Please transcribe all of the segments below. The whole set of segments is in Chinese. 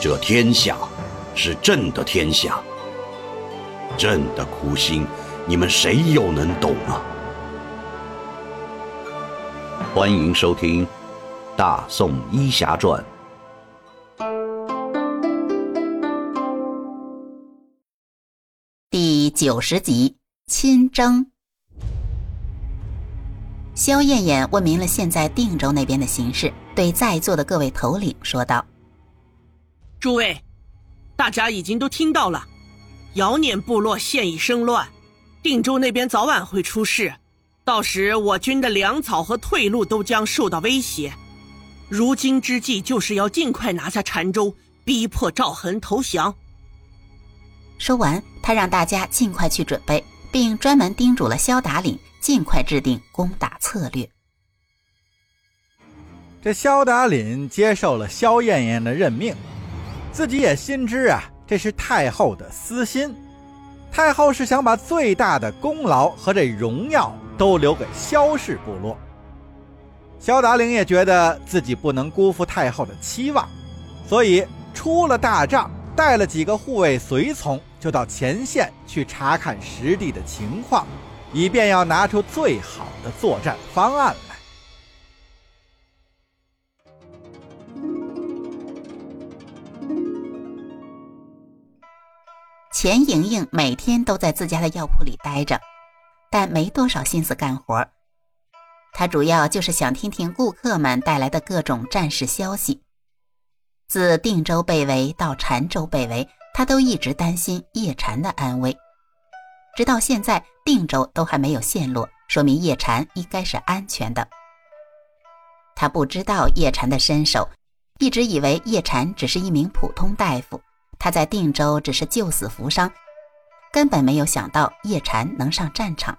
这天下是朕的天下，朕的苦心，你们谁又能懂啊？欢迎收听《大宋医侠传》第九十集：亲征。萧燕燕问明了现在定州那边的形势，对在座的各位头领说道：“诸位，大家已经都听到了，姚碾部落现已生乱，定州那边早晚会出事，到时我军的粮草和退路都将受到威胁。如今之计就是要尽快拿下澶州，逼迫赵恒投降。”说完，他让大家尽快去准备，并专门叮嘱了萧达岭。尽快制定攻打策略。这萧达岭接受了萧燕燕的任命，自己也心知啊，这是太后的私心。太后是想把最大的功劳和这荣耀都留给萧氏部落。萧达林也觉得自己不能辜负太后的期望，所以出了大帐，带了几个护卫随从，就到前线去查看实地的情况。以便要拿出最好的作战方案钱莹莹每天都在自家的药铺里待着，但没多少心思干活。她主要就是想听听顾客们带来的各种战事消息。自定州被围到澶州被围，她都一直担心叶禅的安危。直到现在，定州都还没有陷落，说明叶禅应该是安全的。他不知道叶禅的身手，一直以为叶禅只是一名普通大夫，他在定州只是救死扶伤，根本没有想到叶禅能上战场，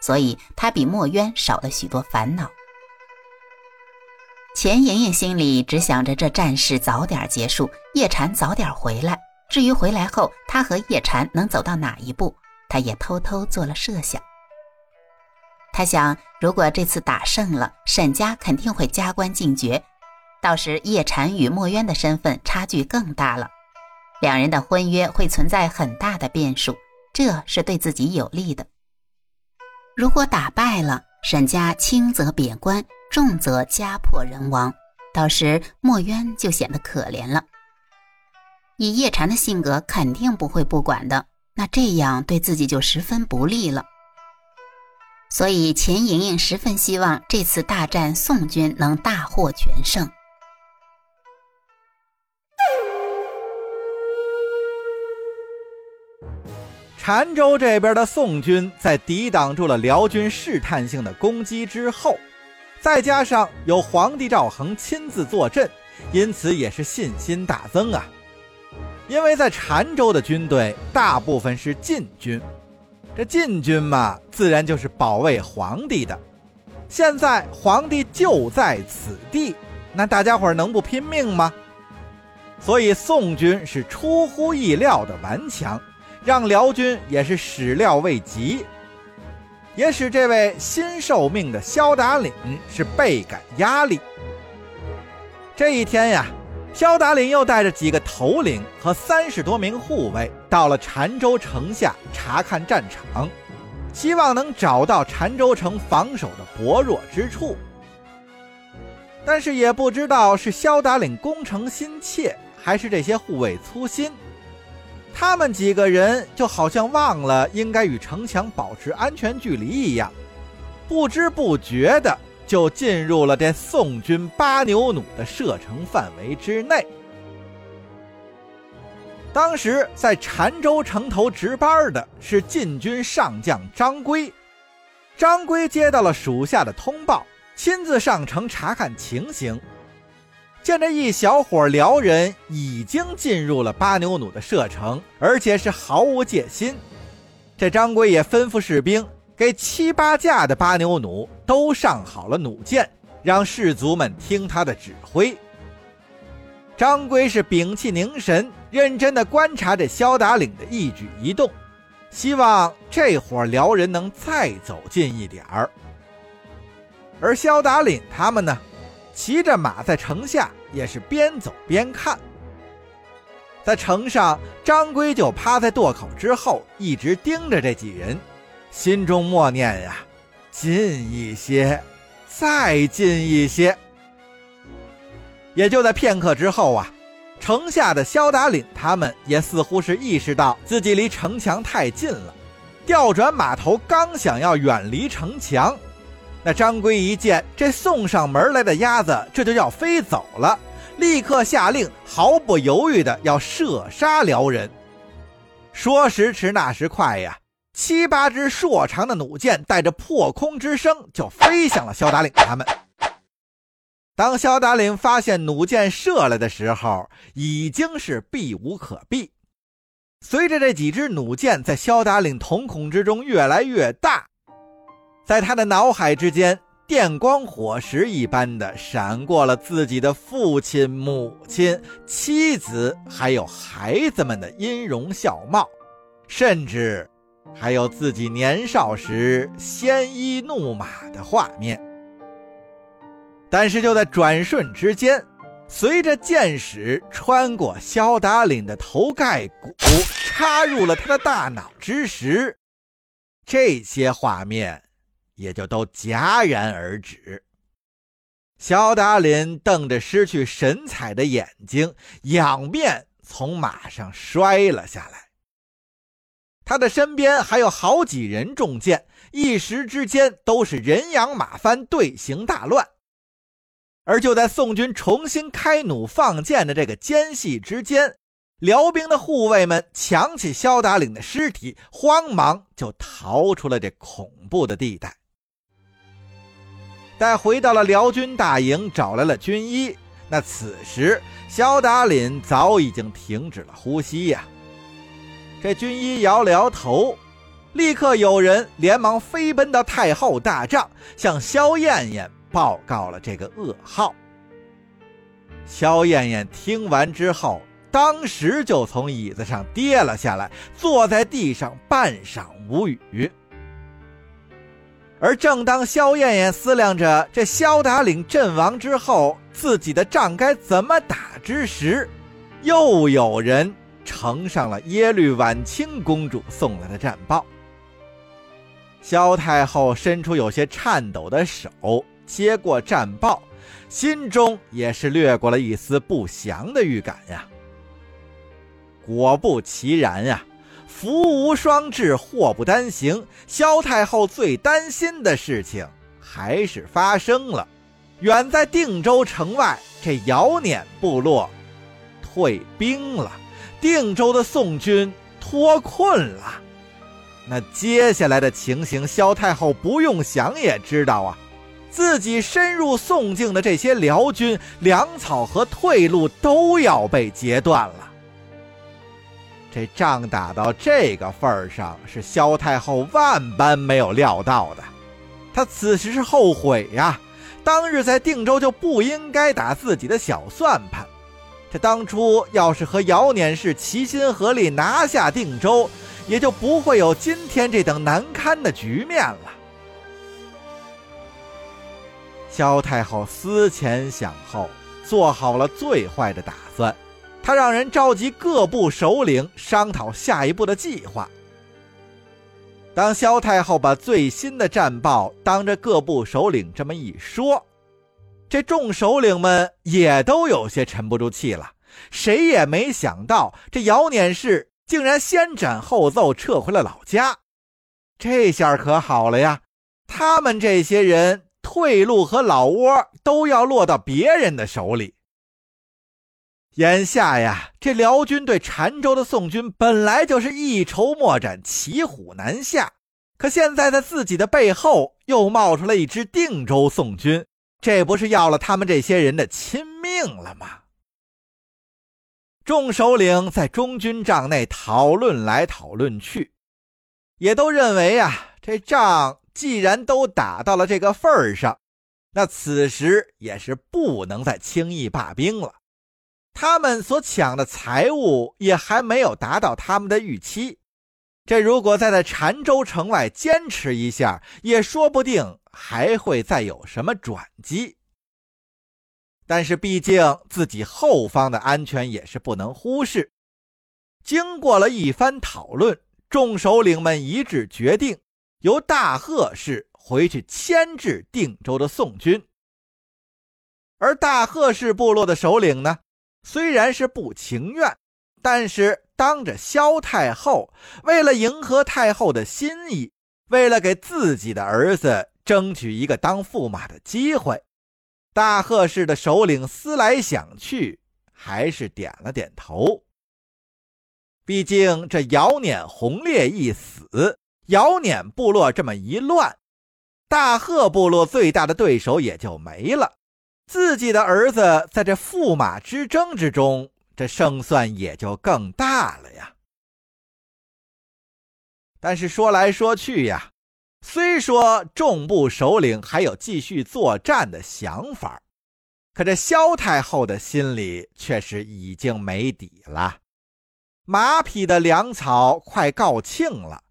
所以他比墨渊少了许多烦恼。钱莹莹心里只想着这战事早点结束，叶禅早点回来。至于回来后，他和叶禅能走到哪一步？他也偷偷做了设想。他想，如果这次打胜了，沈家肯定会加官进爵，到时叶禅与墨渊的身份差距更大了，两人的婚约会存在很大的变数，这是对自己有利的。如果打败了，沈家轻则贬官，重则家破人亡，到时墨渊就显得可怜了。以叶禅的性格，肯定不会不管的。那这样对自己就十分不利了，所以钱莹莹十分希望这次大战宋军能大获全胜。澶州这边的宋军在抵挡住了辽军试探性的攻击之后，再加上有皇帝赵恒亲自坐镇，因此也是信心大增啊。因为在澶州的军队大部分是禁军，这禁军嘛，自然就是保卫皇帝的。现在皇帝就在此地，那大家伙能不拼命吗？所以宋军是出乎意料的顽强，让辽军也是始料未及，也使这位新受命的萧达岭是倍感压力。这一天呀。萧达林又带着几个头领和三十多名护卫到了澶州城下查看战场，希望能找到澶州城防守的薄弱之处。但是也不知道是萧达岭攻城心切，还是这些护卫粗心，他们几个人就好像忘了应该与城墙保持安全距离一样，不知不觉的。就进入了这宋军八牛弩的射程范围之内。当时在澶州城头值班的是禁军上将张圭。张圭接到了属下的通报，亲自上城查看情形。见这一小伙辽人已经进入了八牛弩的射程，而且是毫无戒心，这张圭也吩咐士兵。给七八架的八牛弩都上好了弩箭，让士卒们听他的指挥。张圭是屏气凝神，认真地观察着萧达岭的一举一动，希望这伙辽人能再走近一点儿。而萧达岭他们呢，骑着马在城下，也是边走边看。在城上，张龟就趴在垛口之后，一直盯着这几人，心中默念呀：“近一些，再近一些。”也就在片刻之后啊，城下的萧达岭他们也似乎是意识到自己离城墙太近了，调转马头，刚想要远离城墙，那张龟一见这送上门来的鸭子，这就要飞走了。立刻下令，毫不犹豫的要射杀辽人。说时迟，那时快呀，七八支硕长的弩箭带着破空之声就飞向了萧达岭他们。当萧达岭发现弩箭射来的时候，已经是避无可避。随着这几支弩箭在萧达岭瞳孔之中越来越大，在他的脑海之间。电光火石一般的闪过了自己的父亲、母亲、妻子，还有孩子们的音容笑貌，甚至还有自己年少时鲜衣怒马的画面。但是就在转瞬之间，随着箭矢穿过肖达岭的头盖骨，插入了他的大脑之时，这些画面。也就都戛然而止。萧达林瞪着失去神采的眼睛，仰面从马上摔了下来。他的身边还有好几人中箭，一时之间都是人仰马翻，队形大乱。而就在宋军重新开弩放箭的这个间隙之间，辽兵的护卫们抢起萧达岭的尸体，慌忙就逃出了这恐怖的地带。待回到了辽军大营，找来了军医。那此时，萧达林早已经停止了呼吸呀。这军医摇了摇头，立刻有人连忙飞奔到太后大帐，向萧燕燕报告了这个噩耗。萧燕燕听完之后，当时就从椅子上跌了下来，坐在地上半晌无语。而正当萧燕燕思量着这萧达岭阵亡之后自己的仗该怎么打之时，又有人呈上了耶律婉清公主送来的战报。萧太后伸出有些颤抖的手接过战报，心中也是掠过了一丝不祥的预感呀。果不其然呀。福无双至，祸不单行。萧太后最担心的事情还是发生了。远在定州城外，这姚撵部落退兵了，定州的宋军脱困了。那接下来的情形，萧太后不用想也知道啊。自己深入宋境的这些辽军粮草和退路都要被截断了。这仗打到这个份儿上，是萧太后万般没有料到的。她此时是后悔呀，当日在定州就不应该打自己的小算盘。这当初要是和姚撵氏齐心合力拿下定州，也就不会有今天这等难堪的局面了。萧太后思前想后，做好了最坏的打算。他让人召集各部首领商讨下一步的计划。当萧太后把最新的战报当着各部首领这么一说，这众首领们也都有些沉不住气了。谁也没想到，这姚碾氏竟然先斩后奏撤回了老家。这下可好了呀，他们这些人退路和老窝都要落到别人的手里。眼下呀，这辽军对澶州的宋军本来就是一筹莫展、骑虎难下，可现在在自己的背后又冒出了一支定州宋军，这不是要了他们这些人的亲命了吗？众首领在中军帐内讨论来讨论去，也都认为啊，这仗既然都打到了这个份儿上，那此时也是不能再轻易罢兵了。他们所抢的财物也还没有达到他们的预期，这如果再在澶州城外坚持一下，也说不定还会再有什么转机。但是毕竟自己后方的安全也是不能忽视，经过了一番讨论，众首领们一致决定，由大贺氏回去牵制定州的宋军。而大贺氏部落的首领呢，虽然是不情愿，但是当着萧太后，为了迎合太后的心意，为了给自己的儿子争取一个当驸马的机会，大贺氏的首领思来想去，还是点了点头。毕竟这姚撵红烈一死，姚撵部落这么一乱，大贺部落最大的对手也就没了。自己的儿子在这驸马之争之中，这胜算也就更大了呀。但是说来说去呀，虽说众部首领还有继续作战的想法，可这萧太后的心里却是已经没底了。马匹的粮草快告罄了，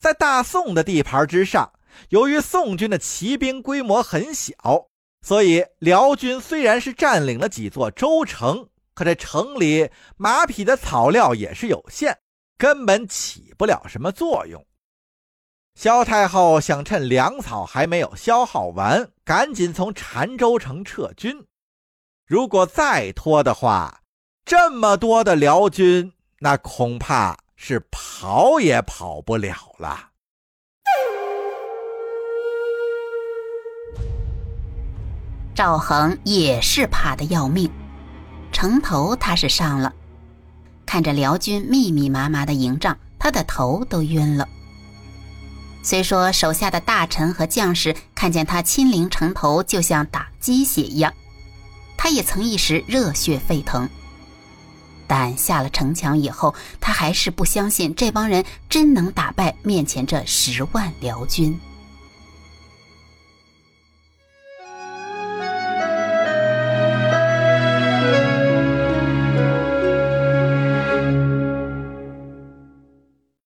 在大宋的地盘之上，由于宋军的骑兵规模很小。所以，辽军虽然是占领了几座州城，可这城里马匹的草料也是有限，根本起不了什么作用。萧太后想趁粮草还没有消耗完，赶紧从澶州城撤军。如果再拖的话，这么多的辽军，那恐怕是跑也跑不了了。赵恒也是怕得要命，城头他是上了，看着辽军密密麻麻的营帐，他的头都晕了。虽说手下的大臣和将士看见他亲临城头，就像打鸡血一样，他也曾一时热血沸腾。但下了城墙以后，他还是不相信这帮人真能打败面前这十万辽军。